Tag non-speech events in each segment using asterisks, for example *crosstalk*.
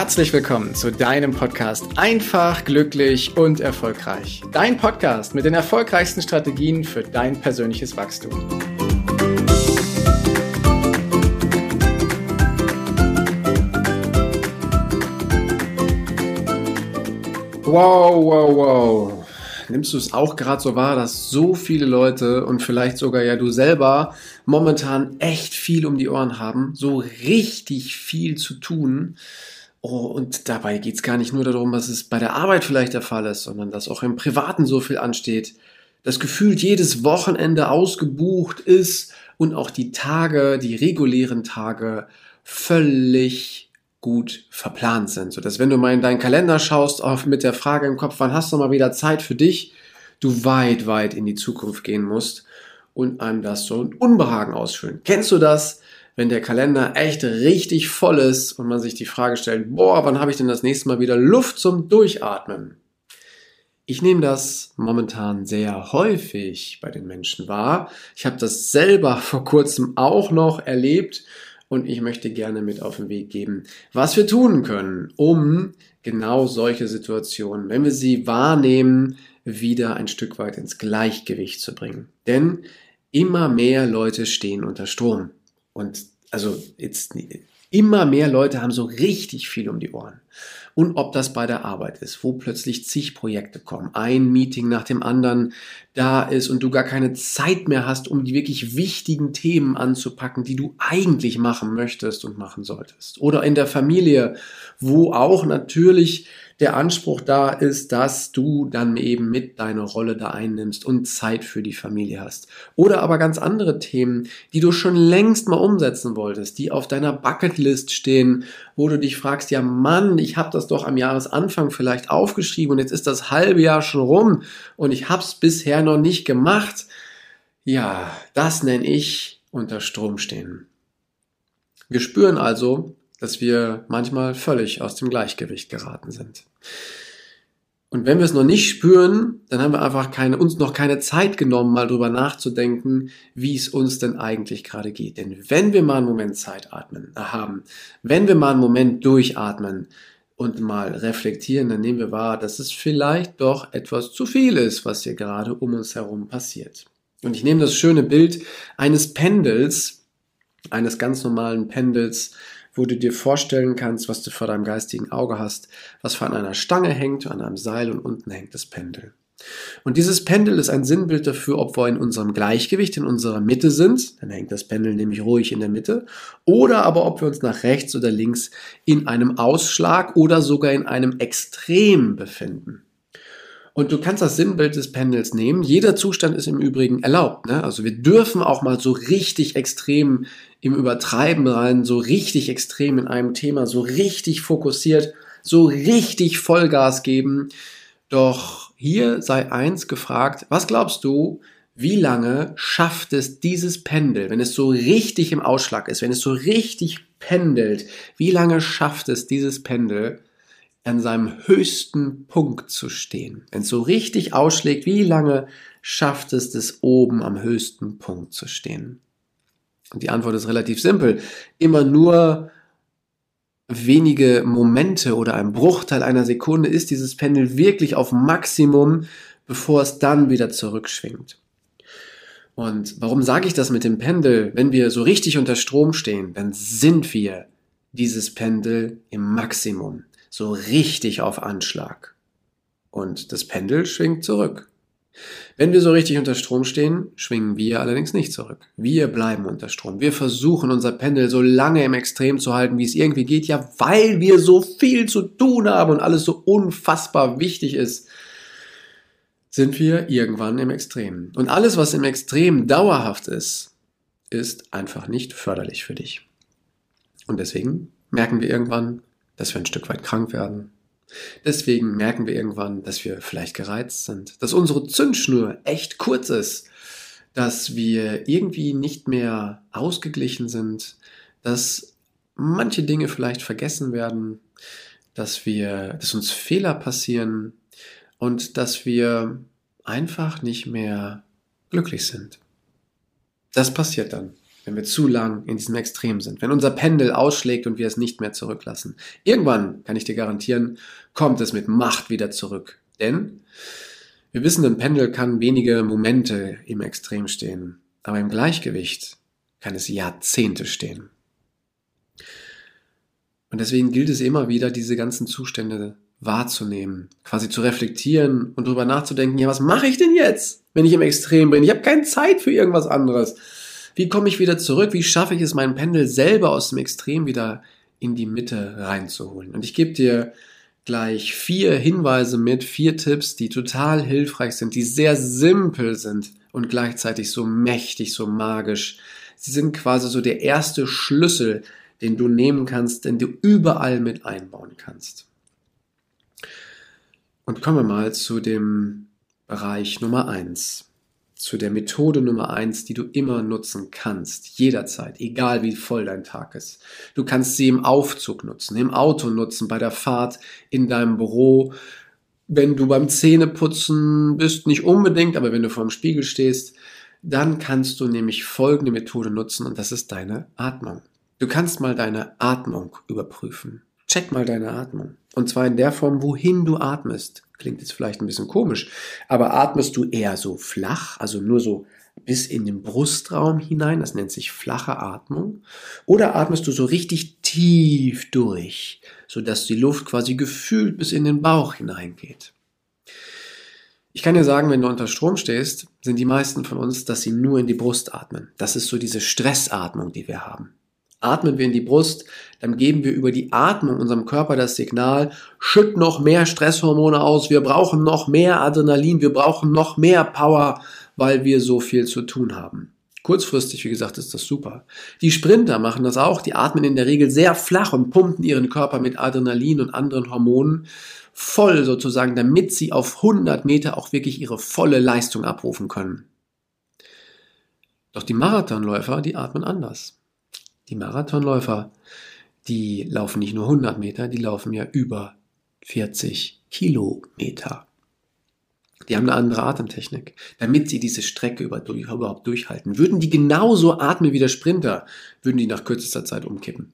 Herzlich willkommen zu deinem Podcast Einfach, glücklich und erfolgreich. Dein Podcast mit den erfolgreichsten Strategien für dein persönliches Wachstum. Wow, wow, wow. Nimmst du es auch gerade so wahr, dass so viele Leute und vielleicht sogar ja du selber momentan echt viel um die Ohren haben, so richtig viel zu tun? Oh, und dabei geht es gar nicht nur darum, was es bei der Arbeit vielleicht der Fall ist, sondern dass auch im Privaten so viel ansteht, dass gefühlt jedes Wochenende ausgebucht ist und auch die Tage, die regulären Tage völlig gut verplant sind, so dass wenn du mal in deinen Kalender schaust, auch mit der Frage im Kopf, wann hast du mal wieder Zeit für dich, du weit, weit in die Zukunft gehen musst und einem das so ein Unbehagen ausfüllen. Kennst du das? Wenn der Kalender echt richtig voll ist und man sich die Frage stellt, boah, wann habe ich denn das nächste Mal wieder Luft zum Durchatmen? Ich nehme das momentan sehr häufig bei den Menschen wahr. Ich habe das selber *laughs* vor kurzem auch noch erlebt und ich möchte gerne mit auf den Weg geben, was wir tun können, um genau solche Situationen, wenn wir sie wahrnehmen, wieder ein Stück weit ins Gleichgewicht zu bringen. Denn immer mehr Leute stehen unter Strom. Und also jetzt immer mehr Leute haben so richtig viel um die Ohren. Und ob das bei der Arbeit ist, wo plötzlich zig Projekte kommen, ein Meeting nach dem anderen da ist und du gar keine Zeit mehr hast, um die wirklich wichtigen Themen anzupacken, die du eigentlich machen möchtest und machen solltest. Oder in der Familie, wo auch natürlich der Anspruch da ist, dass du dann eben mit deiner Rolle da einnimmst und Zeit für die Familie hast. Oder aber ganz andere Themen, die du schon längst mal umsetzen wolltest, die auf deiner Bucketlist stehen, wo du dich fragst, ja Mann, ich habe das doch am Jahresanfang vielleicht aufgeschrieben und jetzt ist das halbe Jahr schon rum und ich habe es bisher noch nicht gemacht. Ja, das nenne ich unter Strom stehen. Wir spüren also, dass wir manchmal völlig aus dem Gleichgewicht geraten sind. Und wenn wir es noch nicht spüren, dann haben wir einfach keine, uns noch keine Zeit genommen, mal drüber nachzudenken, wie es uns denn eigentlich gerade geht. Denn wenn wir mal einen Moment Zeit atmen, äh, haben, wenn wir mal einen Moment durchatmen und mal reflektieren, dann nehmen wir wahr, dass es vielleicht doch etwas zu viel ist, was hier gerade um uns herum passiert. Und ich nehme das schöne Bild eines Pendels, eines ganz normalen Pendels, wo du dir vorstellen kannst, was du vor deinem geistigen Auge hast, was vor einer Stange hängt, an einem Seil und unten hängt das Pendel. Und dieses Pendel ist ein Sinnbild dafür, ob wir in unserem Gleichgewicht, in unserer Mitte sind, dann hängt das Pendel nämlich ruhig in der Mitte, oder aber ob wir uns nach rechts oder links in einem Ausschlag oder sogar in einem Extrem befinden. Und du kannst das Sinnbild des Pendels nehmen. Jeder Zustand ist im Übrigen erlaubt. Ne? Also wir dürfen auch mal so richtig extrem im Übertreiben rein, so richtig extrem in einem Thema, so richtig fokussiert, so richtig Vollgas geben. Doch hier sei eins gefragt, was glaubst du, wie lange schafft es dieses Pendel, wenn es so richtig im Ausschlag ist, wenn es so richtig pendelt, wie lange schafft es dieses Pendel, an seinem höchsten Punkt zu stehen. Wenn es so richtig ausschlägt, wie lange schafft es es oben am höchsten Punkt zu stehen? Und die Antwort ist relativ simpel. Immer nur wenige Momente oder ein Bruchteil einer Sekunde ist dieses Pendel wirklich auf Maximum, bevor es dann wieder zurückschwingt. Und warum sage ich das mit dem Pendel? Wenn wir so richtig unter Strom stehen, dann sind wir dieses Pendel im Maximum so richtig auf Anschlag. Und das Pendel schwingt zurück. Wenn wir so richtig unter Strom stehen, schwingen wir allerdings nicht zurück. Wir bleiben unter Strom. Wir versuchen unser Pendel so lange im Extrem zu halten, wie es irgendwie geht, ja, weil wir so viel zu tun haben und alles so unfassbar wichtig ist, sind wir irgendwann im Extrem. Und alles, was im Extrem dauerhaft ist, ist einfach nicht förderlich für dich. Und deswegen merken wir irgendwann, dass wir ein Stück weit krank werden. Deswegen merken wir irgendwann, dass wir vielleicht gereizt sind, dass unsere Zündschnur echt kurz ist, dass wir irgendwie nicht mehr ausgeglichen sind, dass manche Dinge vielleicht vergessen werden, dass wir, dass uns Fehler passieren. Und dass wir einfach nicht mehr glücklich sind. Das passiert dann, wenn wir zu lang in diesem Extrem sind, wenn unser Pendel ausschlägt und wir es nicht mehr zurücklassen. Irgendwann, kann ich dir garantieren, kommt es mit Macht wieder zurück. Denn wir wissen, ein Pendel kann wenige Momente im Extrem stehen, aber im Gleichgewicht kann es Jahrzehnte stehen. Und deswegen gilt es immer wieder, diese ganzen Zustände wahrzunehmen, quasi zu reflektieren und darüber nachzudenken, ja, was mache ich denn jetzt, wenn ich im Extrem bin? Ich habe keine Zeit für irgendwas anderes. Wie komme ich wieder zurück? Wie schaffe ich es, meinen Pendel selber aus dem Extrem wieder in die Mitte reinzuholen? Und ich gebe dir gleich vier Hinweise mit, vier Tipps, die total hilfreich sind, die sehr simpel sind und gleichzeitig so mächtig, so magisch. Sie sind quasi so der erste Schlüssel, den du nehmen kannst, den du überall mit einbauen kannst. Und kommen wir mal zu dem Bereich Nummer eins, zu der Methode Nummer eins, die du immer nutzen kannst, jederzeit, egal wie voll dein Tag ist. Du kannst sie im Aufzug nutzen, im Auto nutzen, bei der Fahrt in deinem Büro, wenn du beim Zähneputzen bist, nicht unbedingt, aber wenn du vor dem Spiegel stehst, dann kannst du nämlich folgende Methode nutzen und das ist deine Atmung. Du kannst mal deine Atmung überprüfen. Check mal deine Atmung. Und zwar in der Form, wohin du atmest. Klingt jetzt vielleicht ein bisschen komisch, aber atmest du eher so flach, also nur so bis in den Brustraum hinein, das nennt sich flache Atmung, oder atmest du so richtig tief durch, sodass die Luft quasi gefühlt bis in den Bauch hineingeht. Ich kann dir sagen, wenn du unter Strom stehst, sind die meisten von uns, dass sie nur in die Brust atmen. Das ist so diese Stressatmung, die wir haben. Atmen wir in die Brust, dann geben wir über die Atmung unserem Körper das Signal, schütt noch mehr Stresshormone aus, wir brauchen noch mehr Adrenalin, wir brauchen noch mehr Power, weil wir so viel zu tun haben. Kurzfristig, wie gesagt, ist das super. Die Sprinter machen das auch, die atmen in der Regel sehr flach und pumpen ihren Körper mit Adrenalin und anderen Hormonen voll sozusagen, damit sie auf 100 Meter auch wirklich ihre volle Leistung abrufen können. Doch die Marathonläufer, die atmen anders. Die Marathonläufer, die laufen nicht nur 100 Meter, die laufen ja über 40 Kilometer. Die haben eine andere Atemtechnik, damit sie diese Strecke überhaupt durchhalten. Würden die genauso atmen wie der Sprinter, würden die nach kürzester Zeit umkippen.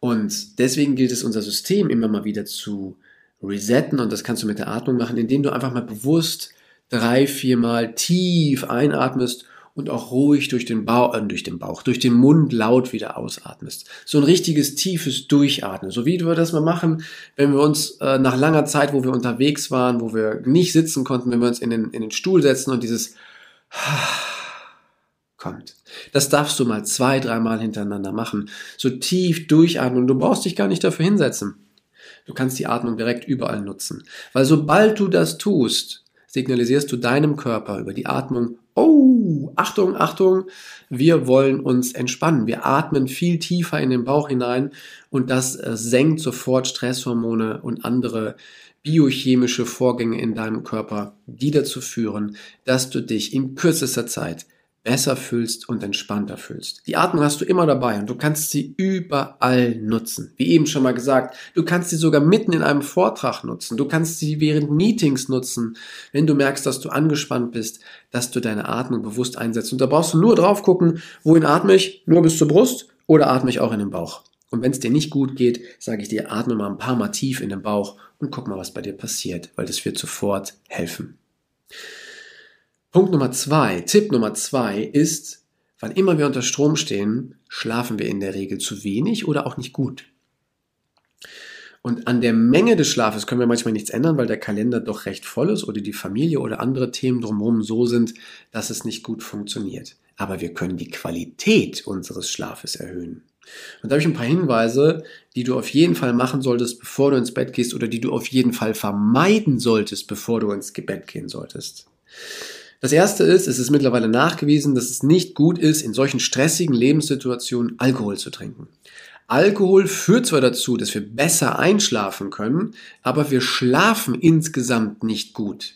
Und deswegen gilt es, unser System immer mal wieder zu resetten und das kannst du mit der Atmung machen, indem du einfach mal bewusst drei, viermal tief einatmest und auch ruhig durch den Bauch, äh, durch den Bauch, durch den Mund laut wieder ausatmest. So ein richtiges tiefes Durchatmen. So wie wir das mal machen, wenn wir uns äh, nach langer Zeit, wo wir unterwegs waren, wo wir nicht sitzen konnten, wenn wir uns in den, in den Stuhl setzen und dieses *sighs* kommt. Das darfst du mal zwei, dreimal hintereinander machen. So tief durchatmen. Du brauchst dich gar nicht dafür hinsetzen. Du kannst die Atmung direkt überall nutzen. Weil sobald du das tust, signalisierst du deinem Körper über die Atmung, oh, Achtung, Achtung, wir wollen uns entspannen. Wir atmen viel tiefer in den Bauch hinein und das äh, senkt sofort Stresshormone und andere biochemische Vorgänge in deinem Körper, die dazu führen, dass du dich in kürzester Zeit besser fühlst und entspannter fühlst. Die Atmung hast du immer dabei und du kannst sie überall nutzen. Wie eben schon mal gesagt, du kannst sie sogar mitten in einem Vortrag nutzen. Du kannst sie während Meetings nutzen, wenn du merkst, dass du angespannt bist, dass du deine Atmung bewusst einsetzt. Und da brauchst du nur drauf gucken, wohin atme ich? Nur bis zur Brust oder atme ich auch in den Bauch? Und wenn es dir nicht gut geht, sage ich dir, atme mal ein paar Mal tief in den Bauch und guck mal, was bei dir passiert, weil das wird sofort helfen. Punkt Nummer zwei, Tipp Nummer zwei ist, wann immer wir unter Strom stehen, schlafen wir in der Regel zu wenig oder auch nicht gut. Und an der Menge des Schlafes können wir manchmal nichts ändern, weil der Kalender doch recht voll ist oder die Familie oder andere Themen drumherum so sind, dass es nicht gut funktioniert. Aber wir können die Qualität unseres Schlafes erhöhen. Und da habe ich ein paar Hinweise, die du auf jeden Fall machen solltest, bevor du ins Bett gehst oder die du auf jeden Fall vermeiden solltest, bevor du ins Bett gehen solltest. Das erste ist, es ist mittlerweile nachgewiesen, dass es nicht gut ist, in solchen stressigen Lebenssituationen Alkohol zu trinken. Alkohol führt zwar dazu, dass wir besser einschlafen können, aber wir schlafen insgesamt nicht gut.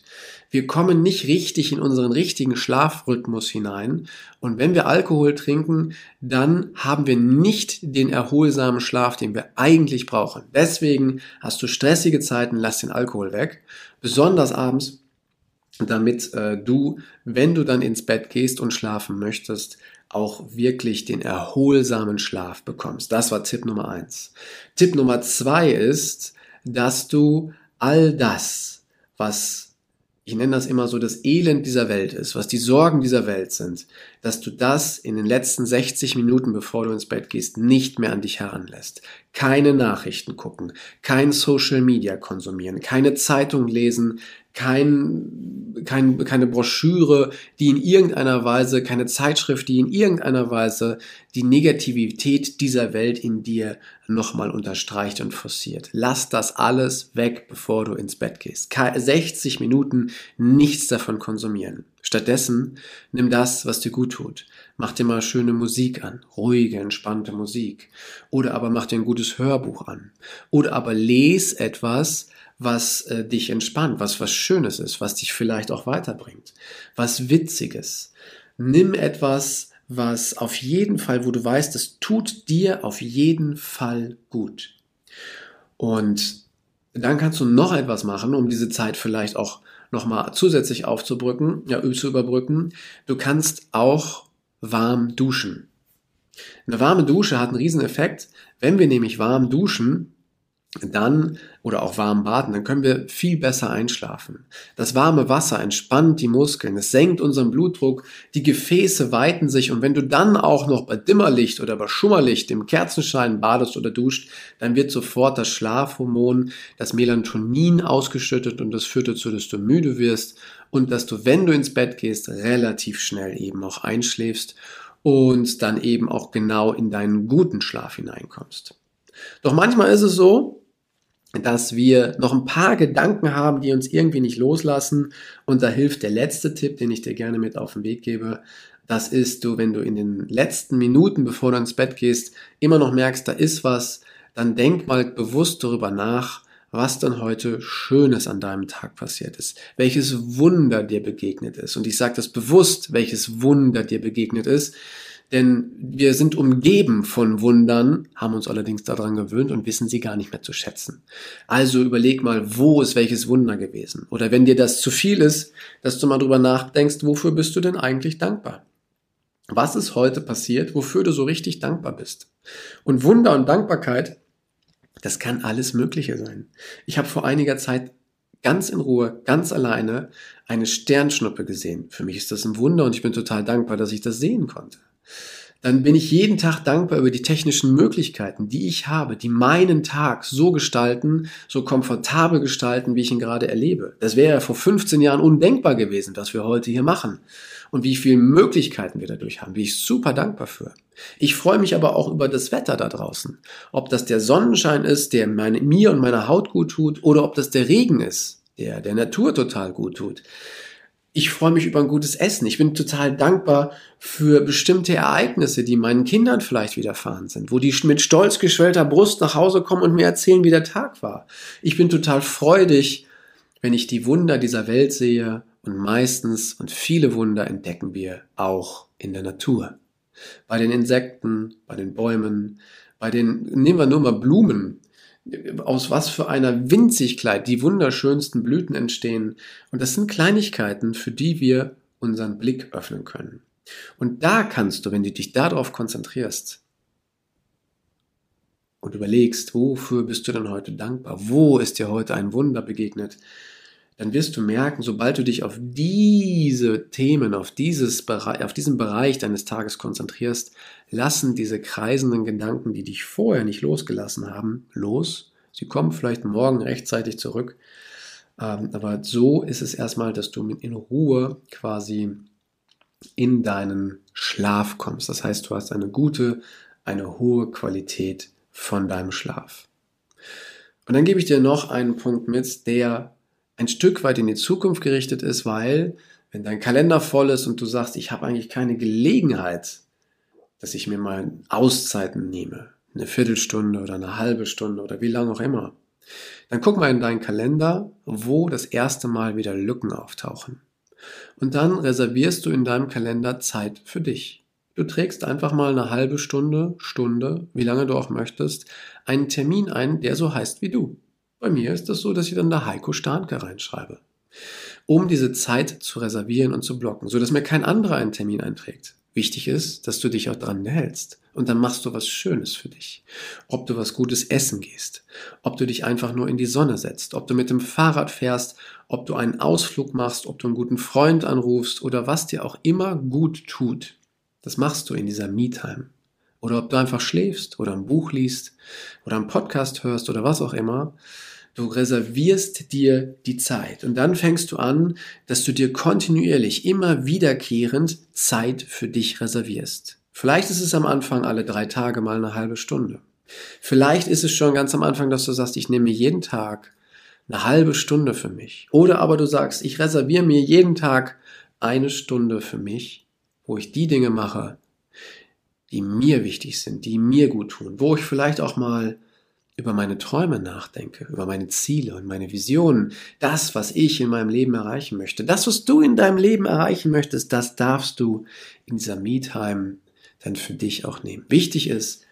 Wir kommen nicht richtig in unseren richtigen Schlafrhythmus hinein. Und wenn wir Alkohol trinken, dann haben wir nicht den erholsamen Schlaf, den wir eigentlich brauchen. Deswegen hast du stressige Zeiten, lass den Alkohol weg. Besonders abends, damit äh, du, wenn du dann ins Bett gehst und schlafen möchtest, auch wirklich den erholsamen Schlaf bekommst. Das war Tipp Nummer eins. Tipp Nummer zwei ist, dass du all das, was ich nenne das immer so das Elend dieser Welt ist, was die Sorgen dieser Welt sind, dass du das in den letzten 60 Minuten, bevor du ins Bett gehst, nicht mehr an dich heranlässt. Keine Nachrichten gucken, kein Social Media konsumieren, keine Zeitung lesen, kein, kein, keine Broschüre, die in irgendeiner Weise, keine Zeitschrift, die in irgendeiner Weise die Negativität dieser Welt in dir nochmal unterstreicht und forciert. Lass das alles weg, bevor du ins Bett gehst. 60 Minuten nichts davon konsumieren. Stattdessen nimm das, was dir gut tut. Mach dir mal schöne Musik an, ruhige, entspannte Musik. Oder aber mach dir ein gutes Hörbuch an. Oder aber les etwas, was äh, dich entspannt, was was Schönes ist, was dich vielleicht auch weiterbringt, was Witziges. Nimm etwas, was auf jeden Fall, wo du weißt, es tut dir auf jeden Fall gut. Und dann kannst du noch etwas machen, um diese Zeit vielleicht auch nochmal zusätzlich aufzubrücken, ja, zu überbrücken. Du kannst auch warm duschen. Eine warme Dusche hat einen riesen Effekt. Wenn wir nämlich warm duschen, dann oder auch warm baden, dann können wir viel besser einschlafen. Das warme Wasser entspannt die Muskeln, es senkt unseren Blutdruck, die Gefäße weiten sich und wenn du dann auch noch bei Dimmerlicht oder bei Schummerlicht im Kerzenschein badest oder duscht, dann wird sofort das Schlafhormon, das Melatonin ausgeschüttet und das führt dazu, dass du müde wirst und dass du, wenn du ins Bett gehst, relativ schnell eben auch einschläfst und dann eben auch genau in deinen guten Schlaf hineinkommst. Doch manchmal ist es so, dass wir noch ein paar Gedanken haben, die uns irgendwie nicht loslassen. Und da hilft der letzte Tipp, den ich dir gerne mit auf den Weg gebe. Das ist du, wenn du in den letzten Minuten, bevor du ins Bett gehst, immer noch merkst, da ist was, dann denk mal bewusst darüber nach, was dann heute Schönes an deinem Tag passiert ist, welches Wunder dir begegnet ist. Und ich sage das bewusst, welches Wunder dir begegnet ist, denn wir sind umgeben von Wundern, haben uns allerdings daran gewöhnt und wissen sie gar nicht mehr zu schätzen. Also überleg mal, wo ist welches Wunder gewesen? Oder wenn dir das zu viel ist, dass du mal drüber nachdenkst, wofür bist du denn eigentlich dankbar? Was ist heute passiert, wofür du so richtig dankbar bist? Und Wunder und Dankbarkeit, das kann alles Mögliche sein. Ich habe vor einiger Zeit ganz in Ruhe, ganz alleine eine Sternschnuppe gesehen. Für mich ist das ein Wunder und ich bin total dankbar, dass ich das sehen konnte dann bin ich jeden Tag dankbar über die technischen Möglichkeiten, die ich habe, die meinen Tag so gestalten, so komfortabel gestalten, wie ich ihn gerade erlebe. Das wäre ja vor 15 Jahren undenkbar gewesen, was wir heute hier machen. Und wie viele Möglichkeiten wir dadurch haben, bin ich super dankbar für. Ich freue mich aber auch über das Wetter da draußen. Ob das der Sonnenschein ist, der meine, mir und meiner Haut gut tut, oder ob das der Regen ist, der der Natur total gut tut ich freue mich über ein gutes Essen. Ich bin total dankbar für bestimmte Ereignisse, die meinen Kindern vielleicht widerfahren sind, wo die mit stolz geschwellter Brust nach Hause kommen und mir erzählen, wie der Tag war. Ich bin total freudig, wenn ich die Wunder dieser Welt sehe und meistens und viele Wunder entdecken wir auch in der Natur. Bei den Insekten, bei den Bäumen, bei den, nehmen wir nur mal Blumen aus was für einer Winzigkeit die wunderschönsten Blüten entstehen. Und das sind Kleinigkeiten, für die wir unseren Blick öffnen können. Und da kannst du, wenn du dich darauf konzentrierst und überlegst, wofür bist du denn heute dankbar? Wo ist dir heute ein Wunder begegnet? Dann wirst du merken, sobald du dich auf diese Themen, auf, dieses auf diesen Bereich deines Tages konzentrierst, lassen diese kreisenden Gedanken, die dich vorher nicht losgelassen haben, los. Sie kommen vielleicht morgen rechtzeitig zurück. Ähm, aber so ist es erstmal, dass du in Ruhe quasi in deinen Schlaf kommst. Das heißt, du hast eine gute, eine hohe Qualität von deinem Schlaf. Und dann gebe ich dir noch einen Punkt mit, der ein Stück weit in die Zukunft gerichtet ist, weil wenn dein Kalender voll ist und du sagst, ich habe eigentlich keine Gelegenheit, dass ich mir mal Auszeiten nehme, eine Viertelstunde oder eine halbe Stunde oder wie lange auch immer, dann guck mal in deinen Kalender, wo das erste Mal wieder Lücken auftauchen. Und dann reservierst du in deinem Kalender Zeit für dich. Du trägst einfach mal eine halbe Stunde, Stunde, wie lange du auch möchtest, einen Termin ein, der so heißt wie du. Bei mir ist das so, dass ich dann da Heiko Starnke reinschreibe. um diese Zeit zu reservieren und zu blocken, so dass mir kein anderer einen Termin einträgt. Wichtig ist, dass du dich auch dran hältst. Und dann machst du was Schönes für dich. Ob du was Gutes essen gehst, ob du dich einfach nur in die Sonne setzt, ob du mit dem Fahrrad fährst, ob du einen Ausflug machst, ob du einen guten Freund anrufst oder was dir auch immer gut tut. Das machst du in dieser Me-Time. Oder ob du einfach schläfst oder ein Buch liest oder einen Podcast hörst oder was auch immer. Du reservierst dir die Zeit und dann fängst du an, dass du dir kontinuierlich, immer wiederkehrend Zeit für dich reservierst. Vielleicht ist es am Anfang alle drei Tage mal eine halbe Stunde. Vielleicht ist es schon ganz am Anfang, dass du sagst, ich nehme jeden Tag eine halbe Stunde für mich. Oder aber du sagst, ich reserviere mir jeden Tag eine Stunde für mich, wo ich die Dinge mache, die mir wichtig sind, die mir gut tun, wo ich vielleicht auch mal über meine Träume nachdenke, über meine Ziele und meine Visionen, das, was ich in meinem Leben erreichen möchte, das, was du in deinem Leben erreichen möchtest, das darfst du in dieser Me-Time dann für dich auch nehmen. Wichtig ist,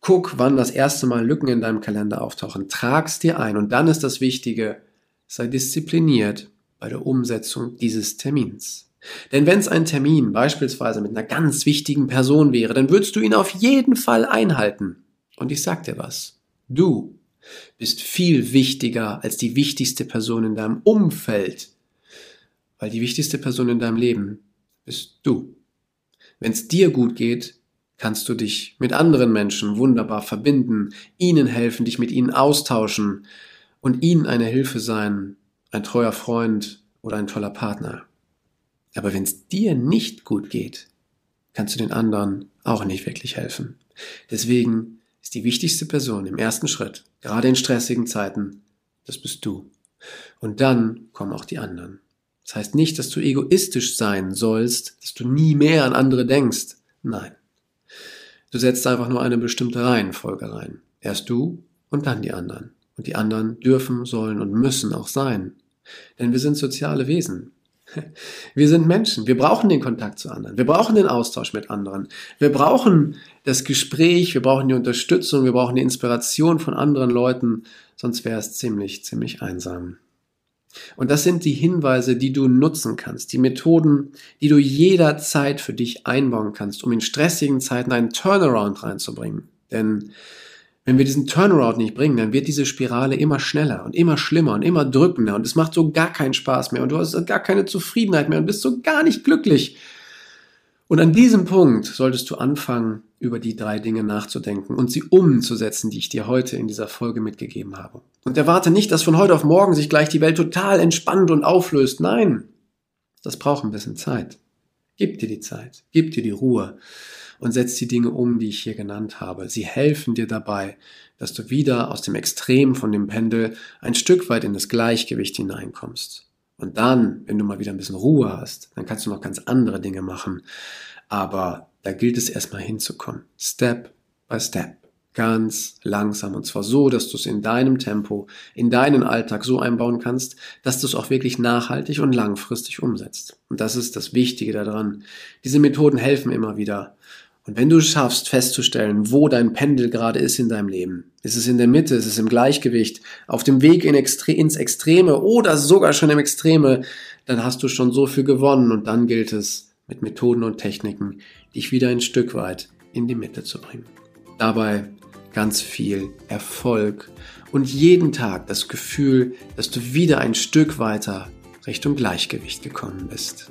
guck, wann das erste Mal Lücken in deinem Kalender auftauchen, trag's dir ein und dann ist das Wichtige, sei diszipliniert bei der Umsetzung dieses Termins. Denn wenn es ein Termin beispielsweise mit einer ganz wichtigen Person wäre, dann würdest du ihn auf jeden Fall einhalten. Und ich sag dir was. Du bist viel wichtiger als die wichtigste Person in deinem Umfeld. Weil die wichtigste Person in deinem Leben bist du. Wenn es dir gut geht, kannst du dich mit anderen Menschen wunderbar verbinden, ihnen helfen, dich mit ihnen austauschen und ihnen eine Hilfe sein, ein treuer Freund oder ein toller Partner. Aber wenn es dir nicht gut geht, kannst du den anderen auch nicht wirklich helfen. Deswegen ist die wichtigste Person im ersten Schritt, gerade in stressigen Zeiten, das bist du. Und dann kommen auch die anderen. Das heißt nicht, dass du egoistisch sein sollst, dass du nie mehr an andere denkst. Nein. Du setzt einfach nur eine bestimmte Reihenfolge rein. Erst du und dann die anderen. Und die anderen dürfen, sollen und müssen auch sein. Denn wir sind soziale Wesen. Wir sind Menschen. Wir brauchen den Kontakt zu anderen. Wir brauchen den Austausch mit anderen. Wir brauchen das Gespräch. Wir brauchen die Unterstützung. Wir brauchen die Inspiration von anderen Leuten. Sonst wäre es ziemlich, ziemlich einsam. Und das sind die Hinweise, die du nutzen kannst, die Methoden, die du jederzeit für dich einbauen kannst, um in stressigen Zeiten einen Turnaround reinzubringen. Denn wenn wir diesen Turnaround nicht bringen, dann wird diese Spirale immer schneller und immer schlimmer und immer drückender und es macht so gar keinen Spaß mehr und du hast gar keine Zufriedenheit mehr und bist so gar nicht glücklich. Und an diesem Punkt solltest du anfangen, über die drei Dinge nachzudenken und sie umzusetzen, die ich dir heute in dieser Folge mitgegeben habe. Und erwarte nicht, dass von heute auf morgen sich gleich die Welt total entspannt und auflöst. Nein, das braucht ein bisschen Zeit. Gib dir die Zeit, gib dir die Ruhe und setz die Dinge um, die ich hier genannt habe. Sie helfen dir dabei, dass du wieder aus dem Extrem von dem Pendel ein Stück weit in das Gleichgewicht hineinkommst. Und dann, wenn du mal wieder ein bisschen Ruhe hast, dann kannst du noch ganz andere Dinge machen. Aber da gilt es erstmal hinzukommen. Step by Step. Ganz langsam. Und zwar so, dass du es in deinem Tempo, in deinen Alltag so einbauen kannst, dass du es auch wirklich nachhaltig und langfristig umsetzt. Und das ist das Wichtige daran. Diese Methoden helfen immer wieder. Und wenn du es schaffst, festzustellen, wo dein Pendel gerade ist in deinem Leben, ist es in der Mitte, ist es im Gleichgewicht, auf dem Weg in Extre ins Extreme oder sogar schon im Extreme, dann hast du schon so viel gewonnen und dann gilt es, mit Methoden und Techniken dich wieder ein Stück weit in die Mitte zu bringen. Dabei ganz viel Erfolg und jeden Tag das Gefühl, dass du wieder ein Stück weiter Richtung Gleichgewicht gekommen bist.